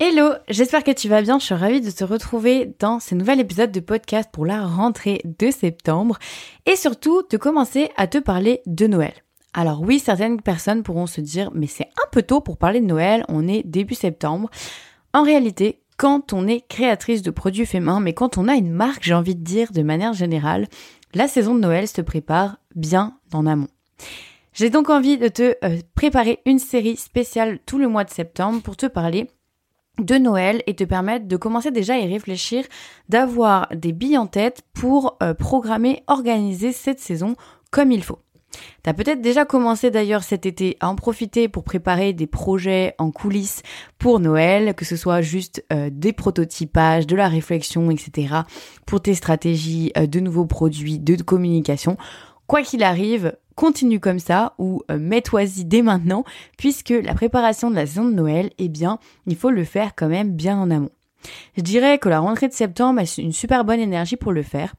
Hello, j'espère que tu vas bien. Je suis ravie de te retrouver dans ce nouvel épisode de podcast pour la rentrée de septembre et surtout de commencer à te parler de Noël. Alors oui, certaines personnes pourront se dire mais c'est un peu tôt pour parler de Noël, on est début septembre. En réalité, quand on est créatrice de produits faits main, mais quand on a une marque, j'ai envie de dire de manière générale, la saison de Noël se prépare bien en amont. J'ai donc envie de te euh, préparer une série spéciale tout le mois de septembre pour te parler de Noël et te permettre de commencer déjà à y réfléchir, d'avoir des billes en tête pour euh, programmer, organiser cette saison comme il faut. T'as peut-être déjà commencé d'ailleurs cet été à en profiter pour préparer des projets en coulisses pour Noël, que ce soit juste euh, des prototypages, de la réflexion, etc. pour tes stratégies euh, de nouveaux produits, de communication. Quoi qu'il arrive, continue comme ça ou euh, mets-toi-y dès maintenant puisque la préparation de la saison de Noël, eh bien, il faut le faire quand même bien en amont. Je dirais que la rentrée de septembre est une super bonne énergie pour le faire.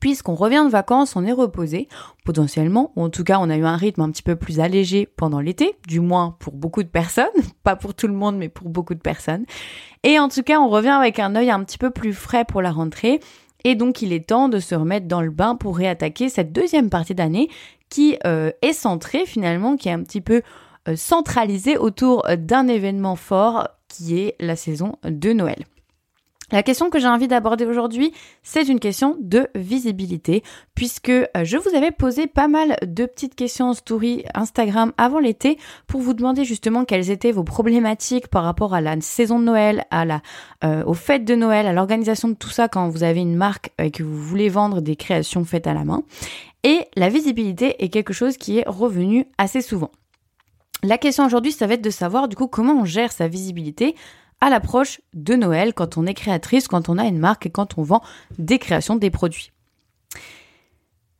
Puisqu'on revient de vacances, on est reposé, potentiellement, ou en tout cas on a eu un rythme un petit peu plus allégé pendant l'été, du moins pour beaucoup de personnes, pas pour tout le monde, mais pour beaucoup de personnes. Et en tout cas, on revient avec un œil un petit peu plus frais pour la rentrée, et donc il est temps de se remettre dans le bain pour réattaquer cette deuxième partie d'année qui euh, est centré finalement, qui est un petit peu euh, centralisé autour euh, d'un événement fort qui est la saison de Noël. La question que j'ai envie d'aborder aujourd'hui, c'est une question de visibilité, puisque je vous avais posé pas mal de petites questions en story Instagram avant l'été pour vous demander justement quelles étaient vos problématiques par rapport à la saison de Noël, à la, aux fêtes de Noël, à l'organisation de tout ça quand vous avez une marque et que vous voulez vendre des créations faites à la main. Et la visibilité est quelque chose qui est revenu assez souvent. La question aujourd'hui, ça va être de savoir du coup comment on gère sa visibilité à l'approche de Noël quand on est créatrice, quand on a une marque et quand on vend des créations, des produits.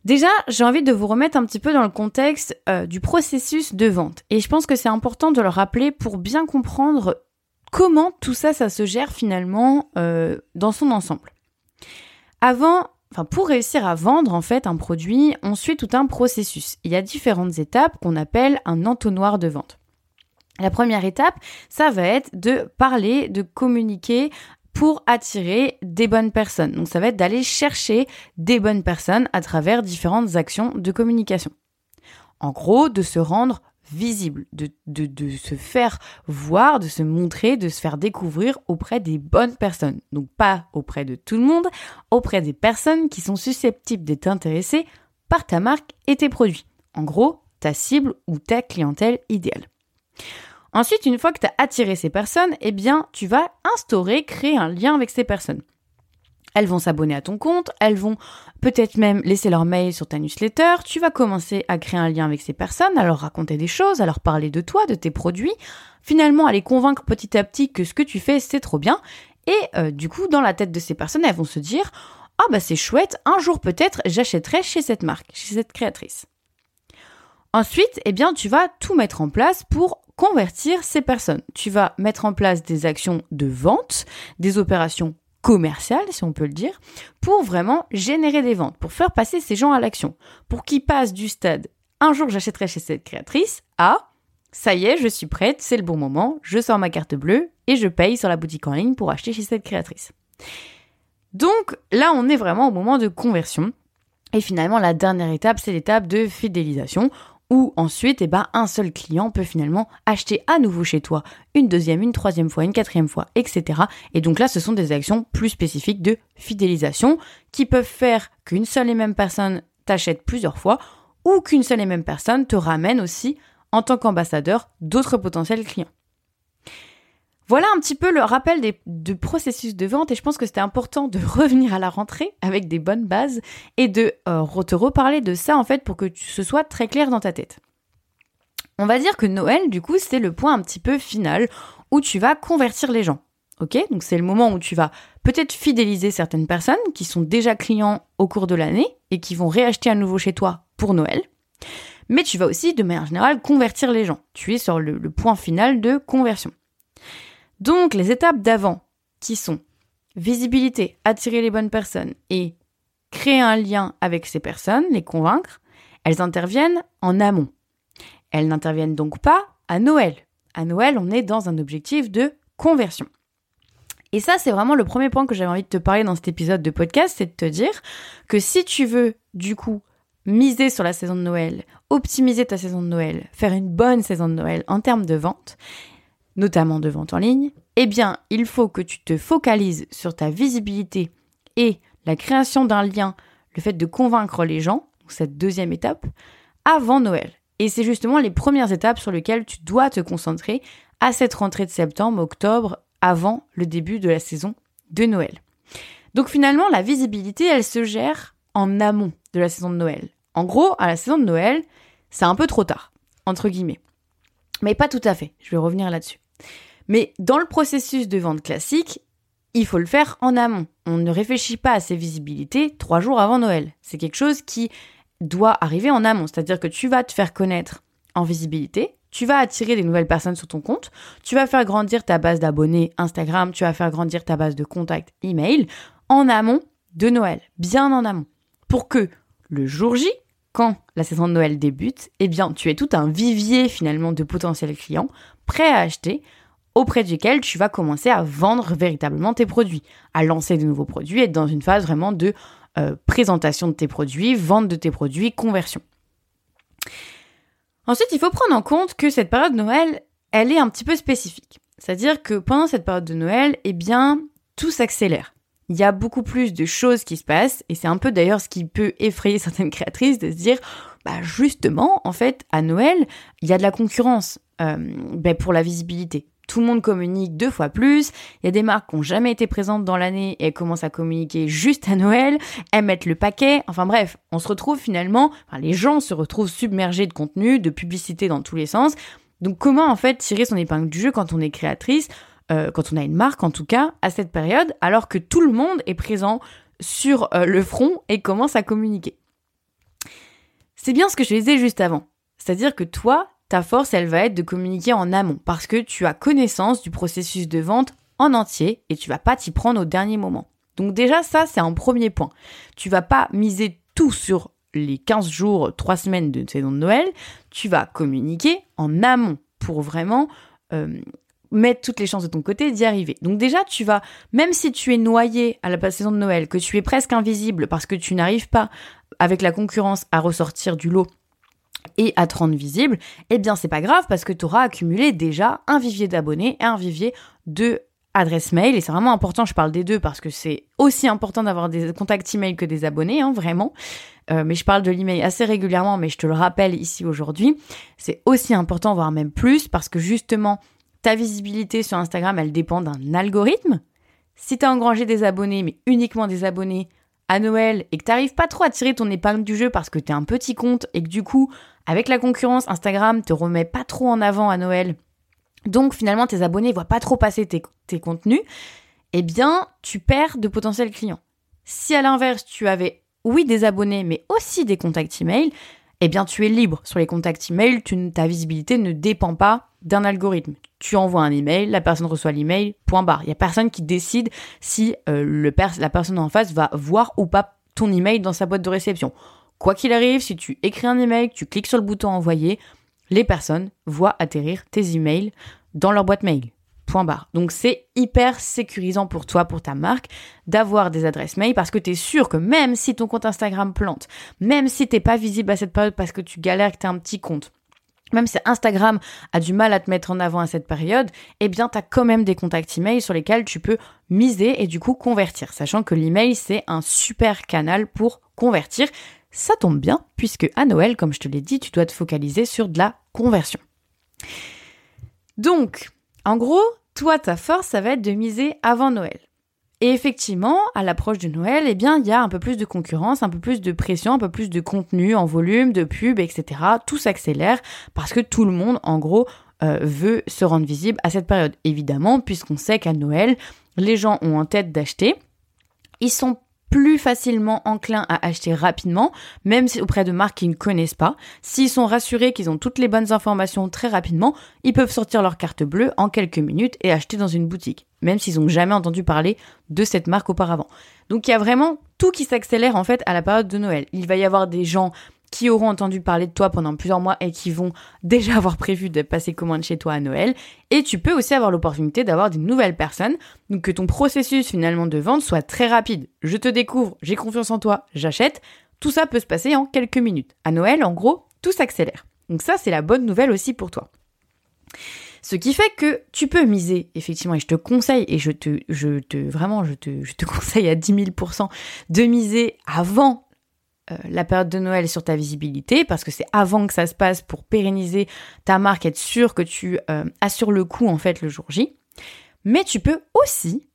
Déjà, j'ai envie de vous remettre un petit peu dans le contexte euh, du processus de vente. Et je pense que c'est important de le rappeler pour bien comprendre comment tout ça, ça se gère finalement euh, dans son ensemble. Avant, Enfin, pour réussir à vendre en fait un produit, on suit tout un processus. Il y a différentes étapes qu'on appelle un entonnoir de vente. La première étape, ça va être de parler, de communiquer pour attirer des bonnes personnes. Donc ça va être d'aller chercher des bonnes personnes à travers différentes actions de communication. En gros, de se rendre visible, de, se faire voir, de se montrer, de se faire découvrir auprès des bonnes personnes. Donc pas auprès de tout le monde, auprès des personnes qui sont susceptibles d'être intéressées par ta marque et tes produits. En gros, ta cible ou ta clientèle idéale. Ensuite, une fois que tu as attiré ces personnes, eh bien, tu vas instaurer, créer un lien avec ces personnes. Elles vont s'abonner à ton compte, elles vont peut-être même laisser leur mail sur ta newsletter, tu vas commencer à créer un lien avec ces personnes, à leur raconter des choses, à leur parler de toi, de tes produits, finalement à les convaincre petit à petit que ce que tu fais c'est trop bien, et euh, du coup dans la tête de ces personnes elles vont se dire ah bah c'est chouette, un jour peut-être j'achèterai chez cette marque, chez cette créatrice. Ensuite, eh bien, tu vas tout mettre en place pour convertir ces personnes. Tu vas mettre en place des actions de vente, des opérations commercial, si on peut le dire, pour vraiment générer des ventes, pour faire passer ces gens à l'action, pour qu'ils passent du stade un jour j'achèterai chez cette créatrice à ça y est, je suis prête, c'est le bon moment, je sors ma carte bleue et je paye sur la boutique en ligne pour acheter chez cette créatrice. Donc là, on est vraiment au moment de conversion. Et finalement, la dernière étape, c'est l'étape de fidélisation ou ensuite, eh ben, un seul client peut finalement acheter à nouveau chez toi une deuxième, une troisième fois, une quatrième fois, etc. Et donc là, ce sont des actions plus spécifiques de fidélisation qui peuvent faire qu'une seule et même personne t'achète plusieurs fois ou qu'une seule et même personne te ramène aussi en tant qu'ambassadeur d'autres potentiels clients. Voilà un petit peu le rappel des, du processus de vente et je pense que c'était important de revenir à la rentrée avec des bonnes bases et de euh, te reparler de ça en fait pour que ce soit très clair dans ta tête. On va dire que Noël, du coup, c'est le point un petit peu final où tu vas convertir les gens. Ok? Donc c'est le moment où tu vas peut-être fidéliser certaines personnes qui sont déjà clients au cours de l'année et qui vont réacheter à nouveau chez toi pour Noël. Mais tu vas aussi, de manière générale, convertir les gens. Tu es sur le point final de conversion. Donc les étapes d'avant, qui sont visibilité, attirer les bonnes personnes et créer un lien avec ces personnes, les convaincre, elles interviennent en amont. Elles n'interviennent donc pas à Noël. À Noël, on est dans un objectif de conversion. Et ça, c'est vraiment le premier point que j'avais envie de te parler dans cet épisode de podcast, c'est de te dire que si tu veux, du coup, miser sur la saison de Noël, optimiser ta saison de Noël, faire une bonne saison de Noël en termes de vente, notamment de vente en ligne, eh bien, il faut que tu te focalises sur ta visibilité et la création d'un lien, le fait de convaincre les gens, cette deuxième étape, avant Noël. Et c'est justement les premières étapes sur lesquelles tu dois te concentrer à cette rentrée de septembre, octobre, avant le début de la saison de Noël. Donc finalement, la visibilité, elle se gère en amont de la saison de Noël. En gros, à la saison de Noël, c'est un peu trop tard, entre guillemets. Mais pas tout à fait, je vais revenir là-dessus. Mais dans le processus de vente classique, il faut le faire en amont. On ne réfléchit pas à ses visibilités trois jours avant Noël. C'est quelque chose qui doit arriver en amont, c'est-à-dire que tu vas te faire connaître en visibilité, tu vas attirer des nouvelles personnes sur ton compte, tu vas faire grandir ta base d'abonnés Instagram, tu vas faire grandir ta base de contacts email en amont de Noël, bien en amont, pour que le jour J, quand la saison de Noël débute, eh bien, tu es tout un vivier finalement de potentiels clients prêts à acheter auprès duquel tu vas commencer à vendre véritablement tes produits, à lancer de nouveaux produits, être dans une phase vraiment de euh, présentation de tes produits, vente de tes produits, conversion. Ensuite, il faut prendre en compte que cette période de Noël, elle est un petit peu spécifique. C'est-à-dire que pendant cette période de Noël, eh bien, tout s'accélère. Il y a beaucoup plus de choses qui se passent, et c'est un peu d'ailleurs ce qui peut effrayer certaines créatrices de se dire, bah justement, en fait, à Noël, il y a de la concurrence euh, ben, pour la visibilité tout le monde communique deux fois plus. Il y a des marques qui n'ont jamais été présentes dans l'année et elles commencent à communiquer juste à Noël. Elles mettent le paquet. Enfin bref, on se retrouve finalement, les gens se retrouvent submergés de contenu, de publicité dans tous les sens. Donc comment en fait tirer son épingle du jeu quand on est créatrice, euh, quand on a une marque en tout cas, à cette période, alors que tout le monde est présent sur euh, le front et commence à communiquer. C'est bien ce que je disais juste avant. C'est-à-dire que toi, ta force, elle va être de communiquer en amont parce que tu as connaissance du processus de vente en entier et tu vas pas t'y prendre au dernier moment. Donc déjà, ça, c'est un premier point. Tu vas pas miser tout sur les 15 jours, 3 semaines de saison de Noël. Tu vas communiquer en amont pour vraiment euh, mettre toutes les chances de ton côté d'y arriver. Donc déjà, tu vas, même si tu es noyé à la saison de Noël, que tu es presque invisible parce que tu n'arrives pas avec la concurrence à ressortir du lot et à te rendre visible, eh bien c'est pas grave parce que tu auras accumulé déjà un vivier d'abonnés et un vivier de adresses mail et c'est vraiment important, je parle des deux parce que c'est aussi important d'avoir des contacts email que des abonnés, hein, vraiment. Euh, mais je parle de l'email assez régulièrement, mais je te le rappelle ici aujourd'hui. C'est aussi important, voire même plus, parce que justement, ta visibilité sur Instagram, elle dépend d'un algorithme. Si tu as engrangé des abonnés, mais uniquement des abonnés, à Noël et que t'arrives pas trop à tirer ton épingle du jeu parce que t'es un petit compte et que du coup, avec la concurrence, Instagram te remet pas trop en avant à Noël, donc finalement tes abonnés voient pas trop passer tes contenus, eh bien tu perds de potentiels clients. Si à l'inverse tu avais oui des abonnés mais aussi des contacts email, eh bien tu es libre sur les contacts email, tu, ta visibilité ne dépend pas d'un algorithme. Tu envoies un email, la personne reçoit l'email, point barre. Il y a personne qui décide si euh, la personne en face va voir ou pas ton email dans sa boîte de réception. Quoi qu'il arrive, si tu écris un email, tu cliques sur le bouton envoyer, les personnes voient atterrir tes emails dans leur boîte mail. Donc c'est hyper sécurisant pour toi, pour ta marque, d'avoir des adresses mail parce que tu es sûr que même si ton compte Instagram plante, même si t'es pas visible à cette période parce que tu galères, que tu as un petit compte, même si Instagram a du mal à te mettre en avant à cette période, eh bien, tu as quand même des contacts email sur lesquels tu peux miser et du coup convertir, sachant que l'email, c'est un super canal pour convertir. Ça tombe bien, puisque à Noël, comme je te l'ai dit, tu dois te focaliser sur de la conversion. Donc, en gros, toi, ta force, ça va être de miser avant Noël. Et effectivement, à l'approche de Noël, eh bien, il y a un peu plus de concurrence, un peu plus de pression, un peu plus de contenu en volume, de pub, etc. Tout s'accélère parce que tout le monde, en gros, euh, veut se rendre visible à cette période. Évidemment, puisqu'on sait qu'à Noël, les gens ont en tête d'acheter. Ils sont plus facilement enclins à acheter rapidement, même auprès de marques qu'ils ne connaissent pas. S'ils sont rassurés qu'ils ont toutes les bonnes informations très rapidement, ils peuvent sortir leur carte bleue en quelques minutes et acheter dans une boutique, même s'ils n'ont jamais entendu parler de cette marque auparavant. Donc il y a vraiment tout qui s'accélère en fait à la période de Noël. Il va y avoir des gens qui auront entendu parler de toi pendant plusieurs mois et qui vont déjà avoir prévu de passer commande chez toi à Noël. Et tu peux aussi avoir l'opportunité d'avoir des nouvelles personnes, donc que ton processus finalement de vente soit très rapide. Je te découvre, j'ai confiance en toi, j'achète. Tout ça peut se passer en quelques minutes. À Noël, en gros, tout s'accélère. Donc ça, c'est la bonne nouvelle aussi pour toi. Ce qui fait que tu peux miser, effectivement, et je te conseille, et je te, je te, vraiment, je te, je te conseille à 10 000% de miser avant la période de Noël sur ta visibilité, parce que c'est avant que ça se passe pour pérenniser ta marque, être sûr que tu euh, assures le coup, en fait, le jour J. Mais tu peux aussi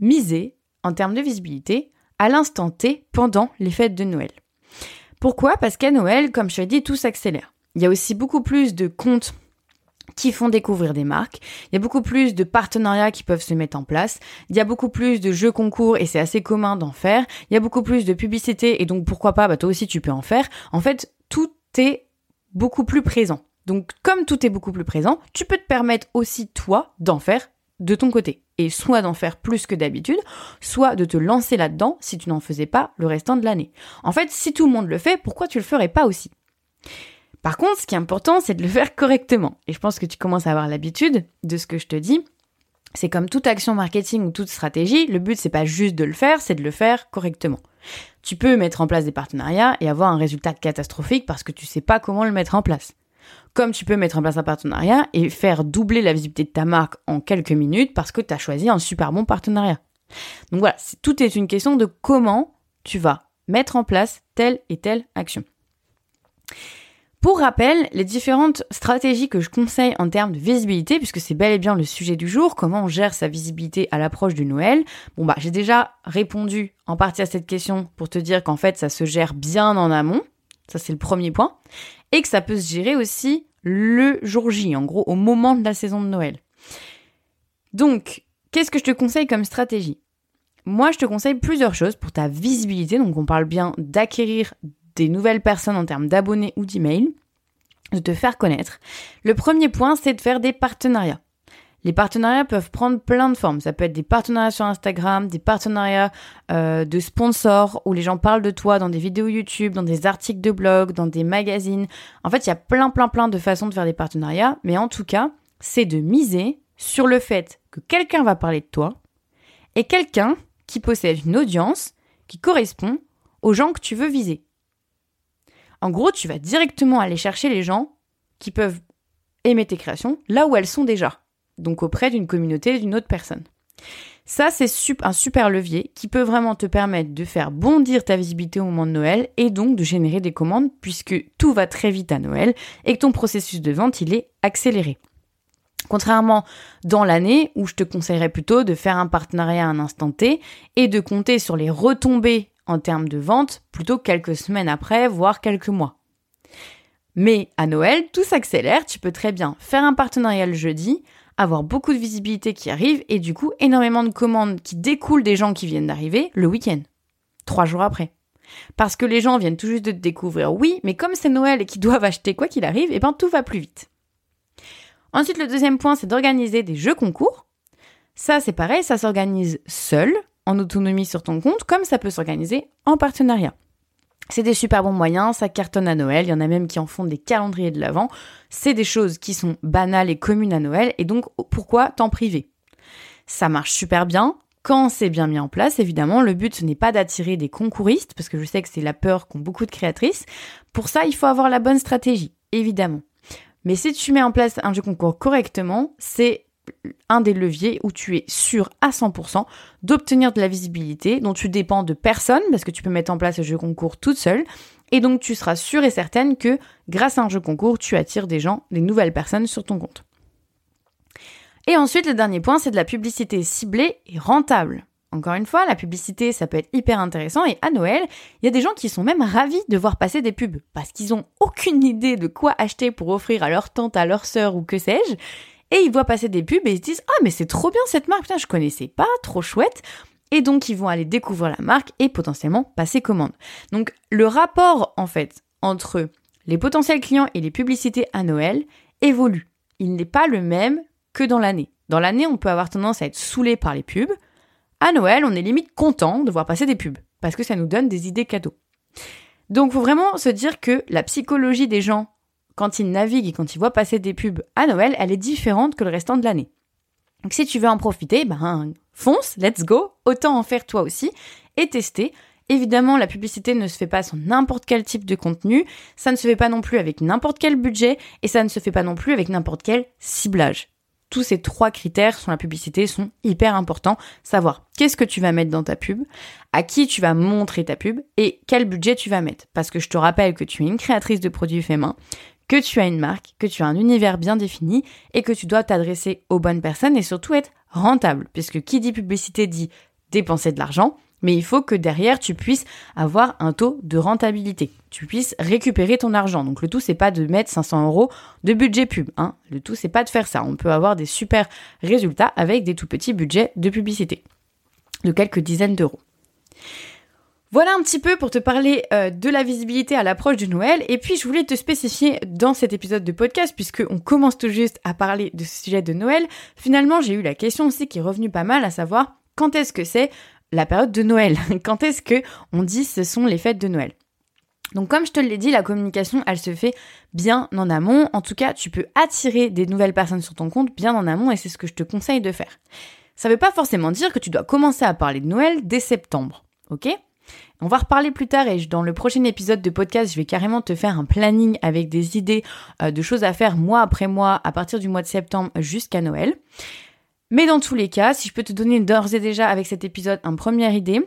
miser, en termes de visibilité, à l'instant T pendant les fêtes de Noël. Pourquoi? Parce qu'à Noël, comme je l'ai dit, tout s'accélère. Il y a aussi beaucoup plus de comptes qui font découvrir des marques. Il y a beaucoup plus de partenariats qui peuvent se mettre en place. Il y a beaucoup plus de jeux concours et c'est assez commun d'en faire. Il y a beaucoup plus de publicité et donc pourquoi pas, bah toi aussi tu peux en faire. En fait, tout est beaucoup plus présent. Donc comme tout est beaucoup plus présent, tu peux te permettre aussi toi d'en faire de ton côté. Et soit d'en faire plus que d'habitude, soit de te lancer là-dedans si tu n'en faisais pas le restant de l'année. En fait, si tout le monde le fait, pourquoi tu le ferais pas aussi? Par contre, ce qui est important, c'est de le faire correctement. Et je pense que tu commences à avoir l'habitude de ce que je te dis. C'est comme toute action marketing ou toute stratégie, le but c'est pas juste de le faire, c'est de le faire correctement. Tu peux mettre en place des partenariats et avoir un résultat catastrophique parce que tu sais pas comment le mettre en place. Comme tu peux mettre en place un partenariat et faire doubler la visibilité de ta marque en quelques minutes parce que tu as choisi un super bon partenariat. Donc voilà, tout est une question de comment tu vas mettre en place telle et telle action. Pour rappel, les différentes stratégies que je conseille en termes de visibilité, puisque c'est bel et bien le sujet du jour, comment on gère sa visibilité à l'approche du Noël. Bon bah j'ai déjà répondu en partie à cette question pour te dire qu'en fait ça se gère bien en amont, ça c'est le premier point, et que ça peut se gérer aussi le jour J, en gros au moment de la saison de Noël. Donc, qu'est-ce que je te conseille comme stratégie? Moi je te conseille plusieurs choses pour ta visibilité, donc on parle bien d'acquérir des nouvelles personnes en termes d'abonnés ou d'emails, de te faire connaître. Le premier point, c'est de faire des partenariats. Les partenariats peuvent prendre plein de formes. Ça peut être des partenariats sur Instagram, des partenariats euh, de sponsors où les gens parlent de toi dans des vidéos YouTube, dans des articles de blog, dans des magazines. En fait, il y a plein, plein, plein de façons de faire des partenariats. Mais en tout cas, c'est de miser sur le fait que quelqu'un va parler de toi et quelqu'un qui possède une audience qui correspond aux gens que tu veux viser. En gros, tu vas directement aller chercher les gens qui peuvent aimer tes créations là où elles sont déjà, donc auprès d'une communauté, d'une autre personne. Ça, c'est un super levier qui peut vraiment te permettre de faire bondir ta visibilité au moment de Noël et donc de générer des commandes puisque tout va très vite à Noël et que ton processus de vente, il est accéléré. Contrairement dans l'année où je te conseillerais plutôt de faire un partenariat à un instant T et de compter sur les retombées en termes de vente plutôt quelques semaines après, voire quelques mois. Mais à Noël, tout s'accélère, tu peux très bien faire un partenariat le jeudi, avoir beaucoup de visibilité qui arrive et du coup énormément de commandes qui découlent des gens qui viennent d'arriver le week-end, trois jours après. Parce que les gens viennent tout juste de te découvrir, oui, mais comme c'est Noël et qu'ils doivent acheter quoi qu'il arrive, et eh ben tout va plus vite. Ensuite, le deuxième point, c'est d'organiser des jeux concours. Ça, c'est pareil, ça s'organise seul, en autonomie sur ton compte, comme ça peut s'organiser en partenariat. C'est des super bons moyens, ça cartonne à Noël, il y en a même qui en font des calendriers de l'Avent. C'est des choses qui sont banales et communes à Noël, et donc pourquoi t'en priver? Ça marche super bien, quand c'est bien mis en place, évidemment, le but ce n'est pas d'attirer des concouristes, parce que je sais que c'est la peur qu'ont beaucoup de créatrices. Pour ça, il faut avoir la bonne stratégie, évidemment. Mais si tu mets en place un jeu concours correctement, c'est un des leviers où tu es sûr à 100% d'obtenir de la visibilité dont tu dépends de personne parce que tu peux mettre en place le jeu concours toute seule et donc tu seras sûr et certaine que grâce à un jeu concours, tu attires des gens, des nouvelles personnes sur ton compte. Et ensuite, le dernier point, c'est de la publicité ciblée et rentable. Encore une fois, la publicité, ça peut être hyper intéressant et à Noël, il y a des gens qui sont même ravis de voir passer des pubs parce qu'ils ont aucune idée de quoi acheter pour offrir à leur tante, à leur sœur ou que sais-je et ils voient passer des pubs et ils se disent ah mais c'est trop bien cette marque, putain je connaissais pas, trop chouette. Et donc ils vont aller découvrir la marque et potentiellement passer commande. Donc le rapport en fait entre les potentiels clients et les publicités à Noël évolue. Il n'est pas le même que dans l'année. Dans l'année, on peut avoir tendance à être saoulé par les pubs. À Noël, on est limite content de voir passer des pubs parce que ça nous donne des idées cadeaux. Donc, faut vraiment se dire que la psychologie des gens, quand ils naviguent et quand ils voient passer des pubs à Noël, elle est différente que le restant de l'année. Donc, si tu veux en profiter, ben, fonce, let's go, autant en faire toi aussi et tester. Évidemment, la publicité ne se fait pas sur n'importe quel type de contenu, ça ne se fait pas non plus avec n'importe quel budget et ça ne se fait pas non plus avec n'importe quel ciblage tous ces trois critères sur la publicité sont hyper importants. Savoir qu'est-ce que tu vas mettre dans ta pub, à qui tu vas montrer ta pub et quel budget tu vas mettre. Parce que je te rappelle que tu es une créatrice de produits faits main, que tu as une marque, que tu as un univers bien défini et que tu dois t'adresser aux bonnes personnes et surtout être rentable. Puisque qui dit publicité dit dépenser de l'argent mais il faut que derrière tu puisses avoir un taux de rentabilité, tu puisses récupérer ton argent. Donc le tout c'est pas de mettre 500 euros de budget pub, hein. Le tout c'est pas de faire ça. On peut avoir des super résultats avec des tout petits budgets de publicité de quelques dizaines d'euros. Voilà un petit peu pour te parler euh, de la visibilité à l'approche du Noël. Et puis je voulais te spécifier dans cet épisode de podcast, puisque on commence tout juste à parler de ce sujet de Noël. Finalement, j'ai eu la question aussi qui est revenue pas mal, à savoir quand est-ce que c'est la période de Noël? Quand est-ce que on dit ce sont les fêtes de Noël? Donc comme je te l'ai dit, la communication, elle se fait bien en amont. En tout cas, tu peux attirer des nouvelles personnes sur ton compte bien en amont et c'est ce que je te conseille de faire. Ça ne veut pas forcément dire que tu dois commencer à parler de Noël dès septembre, ok? On va reparler plus tard et dans le prochain épisode de podcast, je vais carrément te faire un planning avec des idées euh, de choses à faire mois après mois à partir du mois de septembre jusqu'à Noël. Mais dans tous les cas, si je peux te donner d'ores et déjà avec cet épisode une première idée,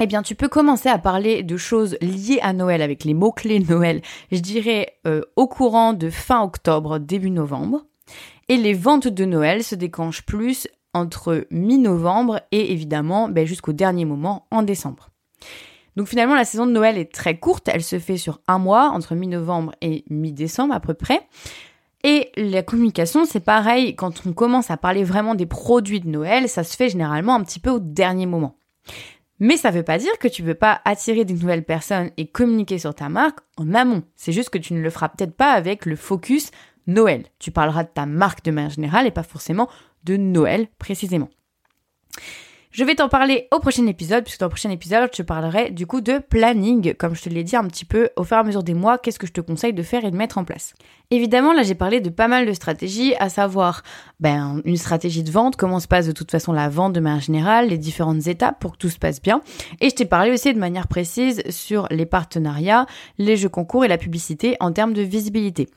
eh bien, tu peux commencer à parler de choses liées à Noël avec les mots-clés Noël, je dirais euh, au courant de fin octobre, début novembre. Et les ventes de Noël se déclenchent plus entre mi-novembre et évidemment ben, jusqu'au dernier moment en décembre. Donc finalement, la saison de Noël est très courte, elle se fait sur un mois, entre mi-novembre et mi-décembre à peu près. Et la communication, c'est pareil, quand on commence à parler vraiment des produits de Noël, ça se fait généralement un petit peu au dernier moment. Mais ça ne veut pas dire que tu ne veux pas attirer des nouvelles personnes et communiquer sur ta marque en amont. C'est juste que tu ne le feras peut-être pas avec le focus Noël. Tu parleras de ta marque de manière générale et pas forcément de Noël précisément. Je vais t'en parler au prochain épisode, puisque dans le prochain épisode, je parlerai du coup de planning, comme je te l'ai dit un petit peu au fur et à mesure des mois, qu'est-ce que je te conseille de faire et de mettre en place. Évidemment, là j'ai parlé de pas mal de stratégies, à savoir ben, une stratégie de vente, comment se passe de toute façon la vente de manière générale, les différentes étapes pour que tout se passe bien. Et je t'ai parlé aussi de manière précise sur les partenariats, les jeux concours et la publicité en termes de visibilité.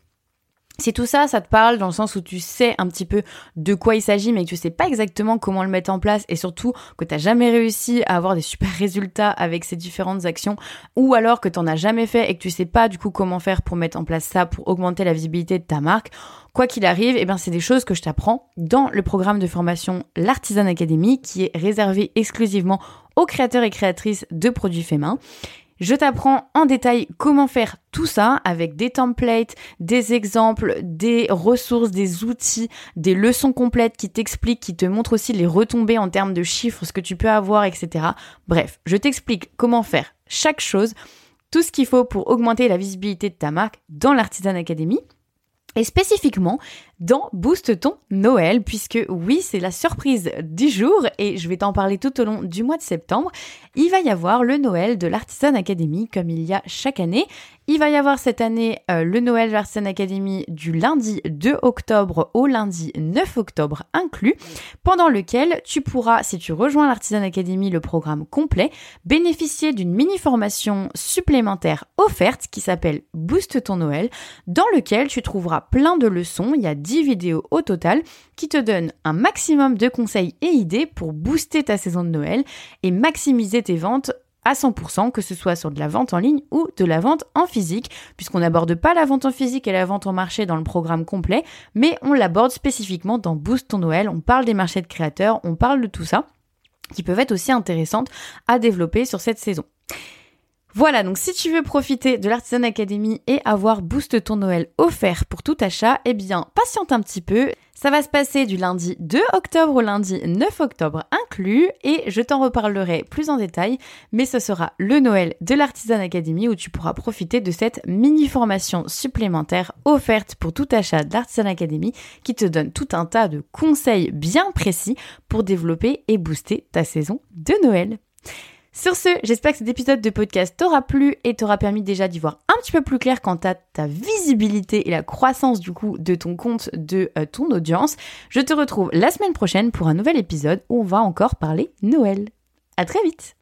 Si tout ça, ça te parle dans le sens où tu sais un petit peu de quoi il s'agit, mais que tu sais pas exactement comment le mettre en place et surtout que tu n'as jamais réussi à avoir des super résultats avec ces différentes actions ou alors que tu n'en as jamais fait et que tu sais pas du coup comment faire pour mettre en place ça pour augmenter la visibilité de ta marque, quoi qu'il arrive, eh bien c'est des choses que je t'apprends dans le programme de formation l'Artisan Academy qui est réservé exclusivement aux créateurs et créatrices de produits faits main. Je t'apprends en détail comment faire tout ça avec des templates, des exemples, des ressources, des outils, des leçons complètes qui t'expliquent, qui te montrent aussi les retombées en termes de chiffres, ce que tu peux avoir, etc. Bref, je t'explique comment faire chaque chose, tout ce qu'il faut pour augmenter la visibilité de ta marque dans l'Artisan Academy et spécifiquement dans Boost ton Noël, puisque oui, c'est la surprise du jour et je vais t'en parler tout au long du mois de septembre. Il va y avoir le Noël de l'Artisan Academy comme il y a chaque année. Il va y avoir cette année euh, le Noël de l'Artisan Academy du lundi 2 octobre au lundi 9 octobre inclus, pendant lequel tu pourras, si tu rejoins l'Artisan Academy, le programme complet, bénéficier d'une mini formation supplémentaire offerte qui s'appelle Boost ton Noël, dans lequel tu trouveras plein de leçons. Il y a 10 vidéos au total qui te donnent un maximum de conseils et idées pour booster ta saison de Noël et maximiser tes ventes à 100%, que ce soit sur de la vente en ligne ou de la vente en physique, puisqu'on n'aborde pas la vente en physique et la vente en marché dans le programme complet, mais on l'aborde spécifiquement dans Boost ton Noël, on parle des marchés de créateurs, on parle de tout ça, qui peuvent être aussi intéressantes à développer sur cette saison. Voilà, donc si tu veux profiter de l'Artisan Academy et avoir Boost ton Noël offert pour tout achat, eh bien, patiente un petit peu. Ça va se passer du lundi 2 octobre au lundi 9 octobre inclus et je t'en reparlerai plus en détail, mais ce sera le Noël de l'Artisan Academy où tu pourras profiter de cette mini formation supplémentaire offerte pour tout achat de l'Artisan Academy qui te donne tout un tas de conseils bien précis pour développer et booster ta saison de Noël. Sur ce, j'espère que cet épisode de podcast t'aura plu et t'aura permis déjà d'y voir un petit peu plus clair quant à ta visibilité et la croissance du coup de ton compte, de euh, ton audience. Je te retrouve la semaine prochaine pour un nouvel épisode où on va encore parler Noël. À très vite